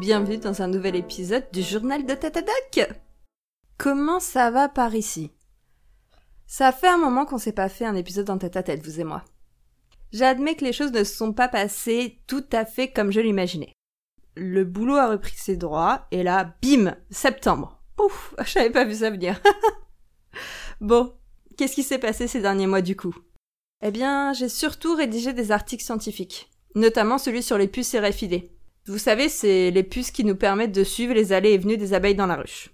bienvenue dans un nouvel épisode du journal de Tatadoc Comment ça va par ici? Ça fait un moment qu'on s'est pas fait un épisode dans tête à tête, vous et moi. J'admets que les choses ne se sont pas passées tout à fait comme je l'imaginais. Le boulot a repris ses droits, et là, bim Septembre Ouf J'avais pas vu ça venir Bon, qu'est-ce qui s'est passé ces derniers mois du coup? Eh bien, j'ai surtout rédigé des articles scientifiques, notamment celui sur les puces RFID. Vous savez, c'est les puces qui nous permettent de suivre les allées et venues des abeilles dans la ruche.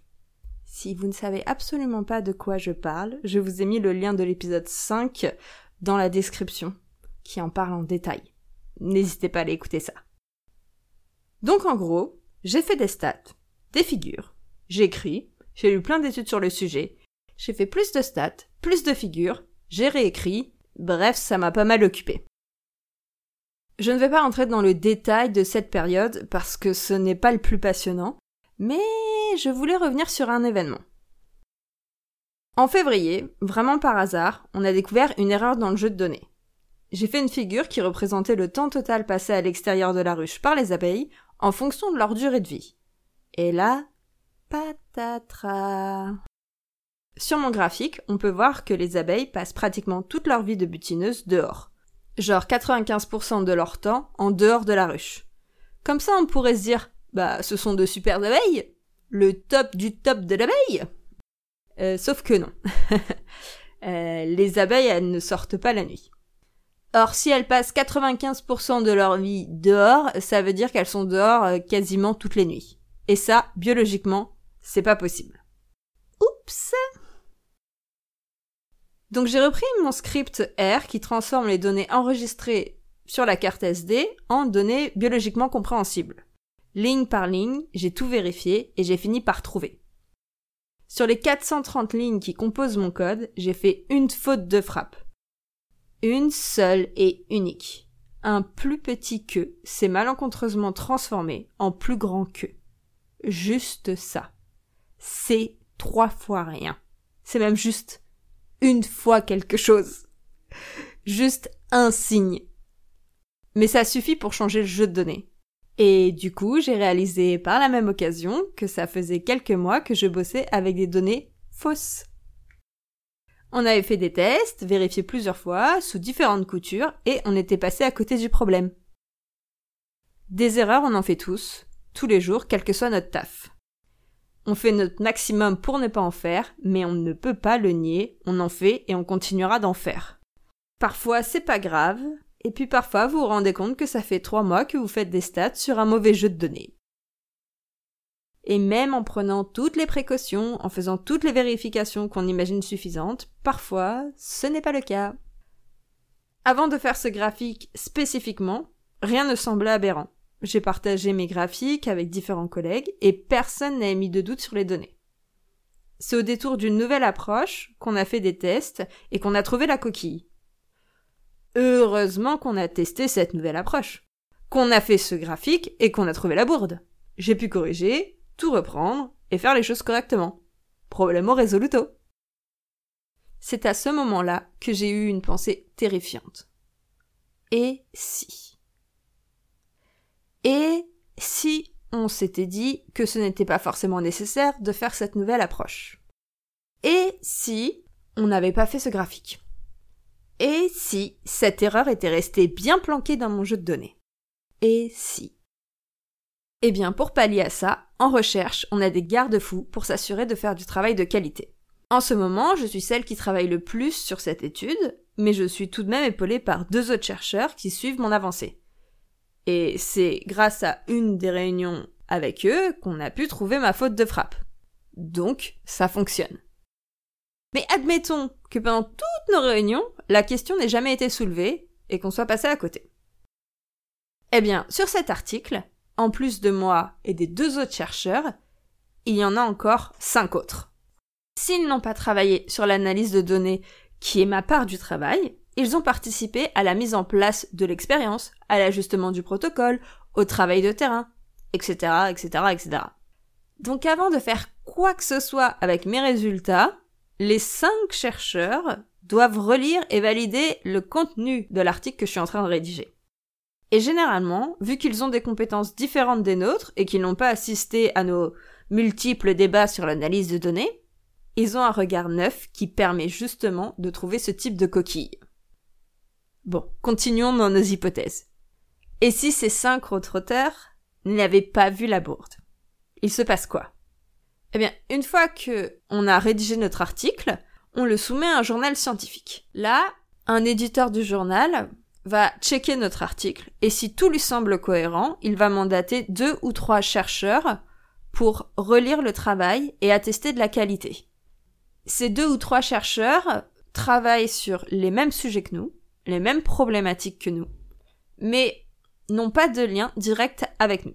Si vous ne savez absolument pas de quoi je parle, je vous ai mis le lien de l'épisode 5 dans la description, qui en parle en détail. N'hésitez pas à aller écouter ça. Donc en gros, j'ai fait des stats, des figures, j'ai écrit, j'ai lu plein d'études sur le sujet, j'ai fait plus de stats, plus de figures, j'ai réécrit, bref, ça m'a pas mal occupé. Je ne vais pas rentrer dans le détail de cette période parce que ce n'est pas le plus passionnant, mais je voulais revenir sur un événement. En février, vraiment par hasard, on a découvert une erreur dans le jeu de données. J'ai fait une figure qui représentait le temps total passé à l'extérieur de la ruche par les abeilles en fonction de leur durée de vie. Et là, patatras. Sur mon graphique, on peut voir que les abeilles passent pratiquement toute leur vie de butineuse dehors genre 95% de leur temps en dehors de la ruche. Comme ça, on pourrait se dire, bah, ce sont de super abeilles, le top du top de l'abeille. Euh, sauf que non. Euh, les abeilles, elles ne sortent pas la nuit. Or, si elles passent 95% de leur vie dehors, ça veut dire qu'elles sont dehors euh, quasiment toutes les nuits. Et ça, biologiquement, c'est pas possible. Oups! Donc j'ai repris mon script R qui transforme les données enregistrées sur la carte SD en données biologiquement compréhensibles. Ligne par ligne, j'ai tout vérifié et j'ai fini par trouver. Sur les 430 lignes qui composent mon code, j'ai fait une faute de frappe. Une seule et unique. Un plus petit que s'est malencontreusement transformé en plus grand que. Juste ça. C'est trois fois rien. C'est même juste une fois quelque chose. Juste un signe. Mais ça suffit pour changer le jeu de données. Et du coup, j'ai réalisé par la même occasion que ça faisait quelques mois que je bossais avec des données fausses. On avait fait des tests, vérifié plusieurs fois, sous différentes coutures, et on était passé à côté du problème. Des erreurs, on en fait tous, tous les jours, quel que soit notre taf. On fait notre maximum pour ne pas en faire, mais on ne peut pas le nier, on en fait et on continuera d'en faire. Parfois c'est pas grave, et puis parfois vous vous rendez compte que ça fait trois mois que vous faites des stats sur un mauvais jeu de données. Et même en prenant toutes les précautions, en faisant toutes les vérifications qu'on imagine suffisantes, parfois ce n'est pas le cas. Avant de faire ce graphique spécifiquement, rien ne semblait aberrant. J'ai partagé mes graphiques avec différents collègues et personne n'a émis de doute sur les données. C'est au détour d'une nouvelle approche qu'on a fait des tests et qu'on a trouvé la coquille. Heureusement qu'on a testé cette nouvelle approche, qu'on a fait ce graphique et qu'on a trouvé la bourde. J'ai pu corriger, tout reprendre et faire les choses correctement. Problème résoluto. C'est à ce moment-là que j'ai eu une pensée terrifiante. Et si? Et si on s'était dit que ce n'était pas forcément nécessaire de faire cette nouvelle approche? Et si on n'avait pas fait ce graphique? Et si cette erreur était restée bien planquée dans mon jeu de données? Et si? Eh bien, pour pallier à ça, en recherche, on a des garde-fous pour s'assurer de faire du travail de qualité. En ce moment, je suis celle qui travaille le plus sur cette étude, mais je suis tout de même épaulée par deux autres chercheurs qui suivent mon avancée. Et c'est grâce à une des réunions avec eux qu'on a pu trouver ma faute de frappe. Donc, ça fonctionne. Mais admettons que pendant toutes nos réunions, la question n'ait jamais été soulevée et qu'on soit passé à côté. Eh bien, sur cet article, en plus de moi et des deux autres chercheurs, il y en a encore cinq autres. S'ils n'ont pas travaillé sur l'analyse de données qui est ma part du travail, ils ont participé à la mise en place de l'expérience, à l'ajustement du protocole, au travail de terrain, etc., etc., etc. Donc avant de faire quoi que ce soit avec mes résultats, les cinq chercheurs doivent relire et valider le contenu de l'article que je suis en train de rédiger. Et généralement, vu qu'ils ont des compétences différentes des nôtres et qu'ils n'ont pas assisté à nos multiples débats sur l'analyse de données, ils ont un regard neuf qui permet justement de trouver ce type de coquille. Bon, continuons dans nos hypothèses. Et si ces cinq autres auteurs n'avaient pas vu la bourde? Il se passe quoi? Eh bien, une fois que on a rédigé notre article, on le soumet à un journal scientifique. Là, un éditeur du journal va checker notre article et si tout lui semble cohérent, il va mandater deux ou trois chercheurs pour relire le travail et attester de la qualité. Ces deux ou trois chercheurs travaillent sur les mêmes sujets que nous, les mêmes problématiques que nous, mais n'ont pas de lien direct avec nous.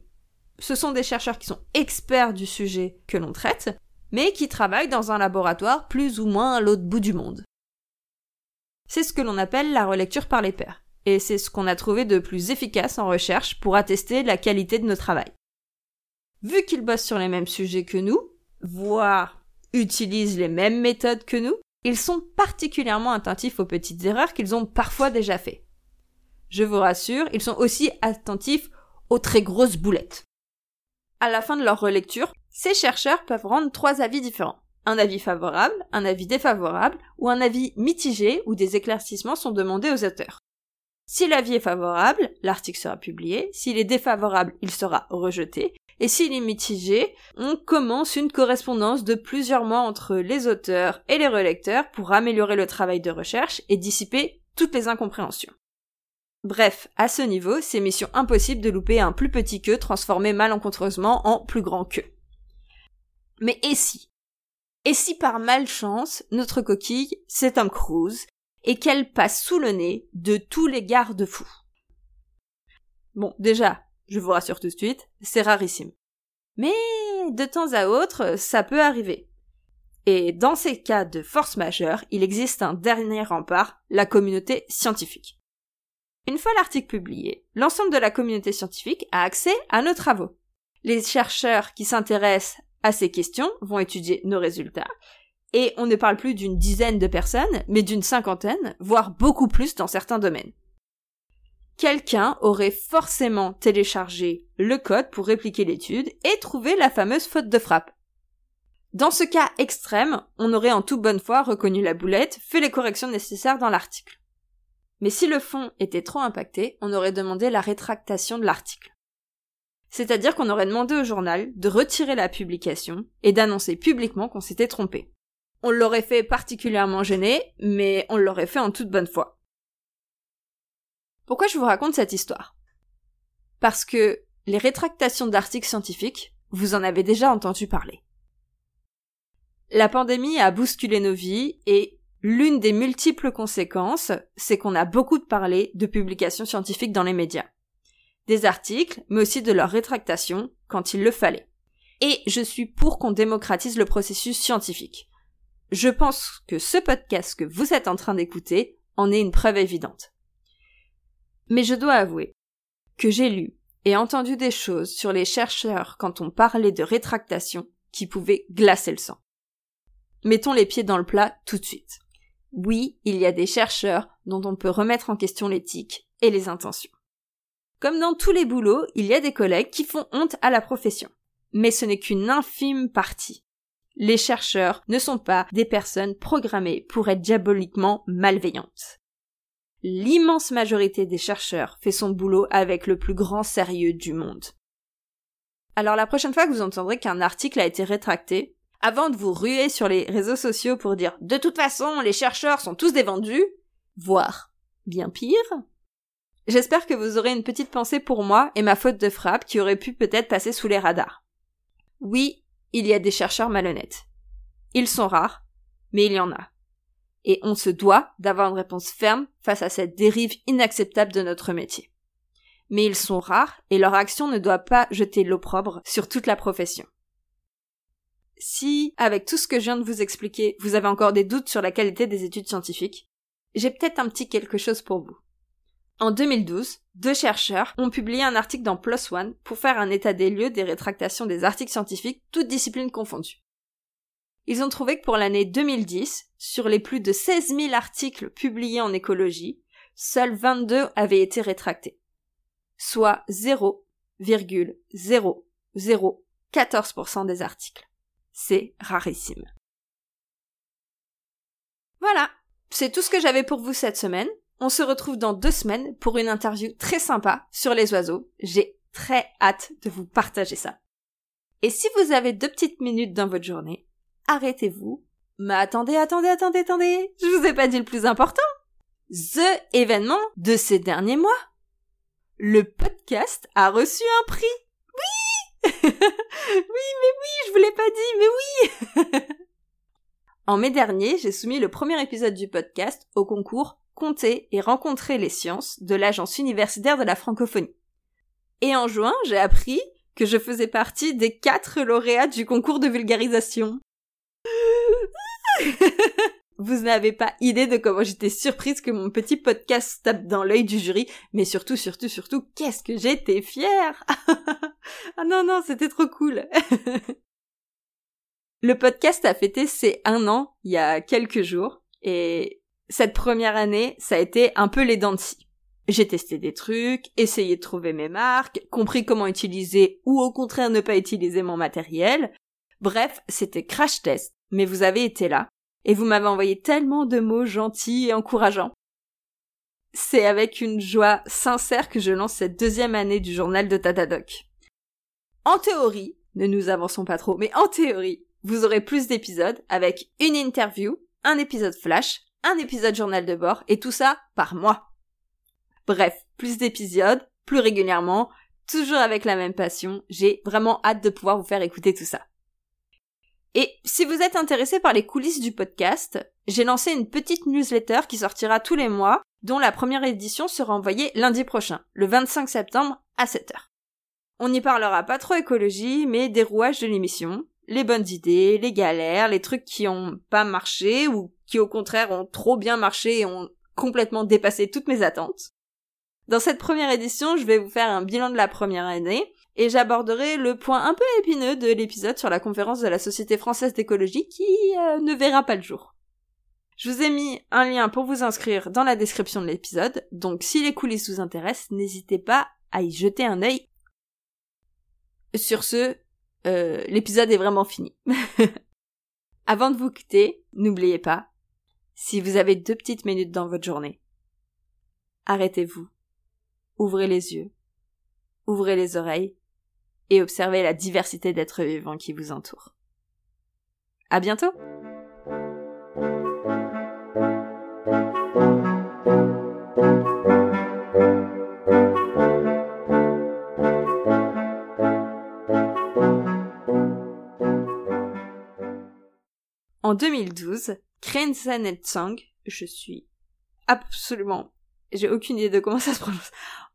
Ce sont des chercheurs qui sont experts du sujet que l'on traite, mais qui travaillent dans un laboratoire plus ou moins à l'autre bout du monde. C'est ce que l'on appelle la relecture par les pairs, et c'est ce qu'on a trouvé de plus efficace en recherche pour attester la qualité de nos travail. Vu qu'ils bossent sur les mêmes sujets que nous, voire utilisent les mêmes méthodes que nous, ils sont particulièrement attentifs aux petites erreurs qu'ils ont parfois déjà fait. Je vous rassure, ils sont aussi attentifs aux très grosses boulettes. À la fin de leur relecture, ces chercheurs peuvent rendre trois avis différents. Un avis favorable, un avis défavorable ou un avis mitigé où des éclaircissements sont demandés aux auteurs. Si l'avis est favorable, l'article sera publié, s'il est défavorable, il sera rejeté, et s'il est mitigé, on commence une correspondance de plusieurs mois entre les auteurs et les relecteurs pour améliorer le travail de recherche et dissiper toutes les incompréhensions. Bref, à ce niveau, c'est mission impossible de louper un plus petit queue transformé malencontreusement en plus grand queue. Mais et si? Et si par malchance, notre coquille, c'est Tom Cruise, et qu'elle passe sous le nez de tous les garde-fous? Bon, déjà, je vous rassure tout de suite, c'est rarissime. Mais de temps à autre, ça peut arriver. Et dans ces cas de force majeure, il existe un dernier rempart, la communauté scientifique. Une fois l'article publié, l'ensemble de la communauté scientifique a accès à nos travaux. Les chercheurs qui s'intéressent à ces questions vont étudier nos résultats, et on ne parle plus d'une dizaine de personnes, mais d'une cinquantaine, voire beaucoup plus dans certains domaines. Quelqu'un aurait forcément téléchargé le code pour répliquer l'étude et trouver la fameuse faute de frappe. Dans ce cas extrême, on aurait en toute bonne foi reconnu la boulette, fait les corrections nécessaires dans l'article. Mais si le fond était trop impacté, on aurait demandé la rétractation de l'article. C'est-à-dire qu'on aurait demandé au journal de retirer la publication et d'annoncer publiquement qu'on s'était trompé. On l'aurait fait particulièrement gêné, mais on l'aurait fait en toute bonne foi. Pourquoi je vous raconte cette histoire? Parce que les rétractations d'articles scientifiques, vous en avez déjà entendu parler. La pandémie a bousculé nos vies et L'une des multiples conséquences, c'est qu'on a beaucoup parlé de publications scientifiques dans les médias. Des articles, mais aussi de leur rétractation, quand il le fallait. Et je suis pour qu'on démocratise le processus scientifique. Je pense que ce podcast que vous êtes en train d'écouter en est une preuve évidente. Mais je dois avouer que j'ai lu et entendu des choses sur les chercheurs quand on parlait de rétractation qui pouvaient glacer le sang. Mettons les pieds dans le plat tout de suite. Oui, il y a des chercheurs dont on peut remettre en question l'éthique et les intentions. Comme dans tous les boulots, il y a des collègues qui font honte à la profession. Mais ce n'est qu'une infime partie. Les chercheurs ne sont pas des personnes programmées pour être diaboliquement malveillantes. L'immense majorité des chercheurs fait son boulot avec le plus grand sérieux du monde. Alors la prochaine fois que vous entendrez qu'un article a été rétracté, avant de vous ruer sur les réseaux sociaux pour dire de toute façon les chercheurs sont tous des vendus, voire bien pire. J'espère que vous aurez une petite pensée pour moi et ma faute de frappe qui aurait pu peut-être passer sous les radars. Oui, il y a des chercheurs malhonnêtes. Ils sont rares, mais il y en a. Et on se doit d'avoir une réponse ferme face à cette dérive inacceptable de notre métier. Mais ils sont rares et leur action ne doit pas jeter l'opprobre sur toute la profession. Si, avec tout ce que je viens de vous expliquer, vous avez encore des doutes sur la qualité des études scientifiques, j'ai peut-être un petit quelque chose pour vous. En 2012, deux chercheurs ont publié un article dans PLOS ONE pour faire un état des lieux des rétractations des articles scientifiques, toutes disciplines confondues. Ils ont trouvé que pour l'année 2010, sur les plus de 16 000 articles publiés en écologie, seuls 22 avaient été rétractés. soit 0,0014% des articles. C'est rarissime. Voilà, c'est tout ce que j'avais pour vous cette semaine. On se retrouve dans deux semaines pour une interview très sympa sur les oiseaux. J'ai très hâte de vous partager ça. Et si vous avez deux petites minutes dans votre journée, arrêtez-vous. Mais attendez, attendez, attendez, attendez, je vous ai pas dit le plus important. The événement de ces derniers mois. Le podcast a reçu un prix. Oui Oui, mais oui, je vous l'ai pas dit, mais oui En mai dernier, j'ai soumis le premier épisode du podcast au concours Compter et rencontrer les sciences de l'Agence universitaire de la francophonie. Et en juin, j'ai appris que je faisais partie des quatre lauréats du concours de vulgarisation. Vous n'avez pas idée de comment j'étais surprise que mon petit podcast tape dans l'œil du jury, mais surtout, surtout, surtout, qu'est-ce que j'étais fière Ah non, non, c'était trop cool Le podcast a fêté ses un an il y a quelques jours, et cette première année, ça a été un peu les dents de scie. J'ai testé des trucs, essayé de trouver mes marques, compris comment utiliser ou au contraire ne pas utiliser mon matériel. Bref, c'était crash test, mais vous avez été là, et vous m'avez envoyé tellement de mots gentils et encourageants. C'est avec une joie sincère que je lance cette deuxième année du journal de Tatadoc. En théorie, ne nous avançons pas trop, mais en théorie, vous aurez plus d'épisodes avec une interview, un épisode flash, un épisode journal de bord, et tout ça par mois. Bref, plus d'épisodes, plus régulièrement, toujours avec la même passion. J'ai vraiment hâte de pouvoir vous faire écouter tout ça. Et si vous êtes intéressé par les coulisses du podcast, j'ai lancé une petite newsletter qui sortira tous les mois, dont la première édition sera envoyée lundi prochain, le 25 septembre à 7h. On n'y parlera pas trop écologie, mais des rouages de l'émission, les bonnes idées, les galères, les trucs qui ont pas marché ou qui au contraire ont trop bien marché et ont complètement dépassé toutes mes attentes. Dans cette première édition, je vais vous faire un bilan de la première année et j'aborderai le point un peu épineux de l'épisode sur la conférence de la Société française d'écologie qui euh, ne verra pas le jour. Je vous ai mis un lien pour vous inscrire dans la description de l'épisode, donc si les coulisses vous intéressent, n'hésitez pas à y jeter un œil. Sur ce, euh, l'épisode est vraiment fini. Avant de vous quitter, n'oubliez pas, si vous avez deux petites minutes dans votre journée, arrêtez-vous ouvrez les yeux, ouvrez les oreilles et observez la diversité d'êtres vivants qui vous entourent. À bientôt! En 2012, Krenzen Song, je suis absolument, j'ai aucune idée de comment ça se prononce.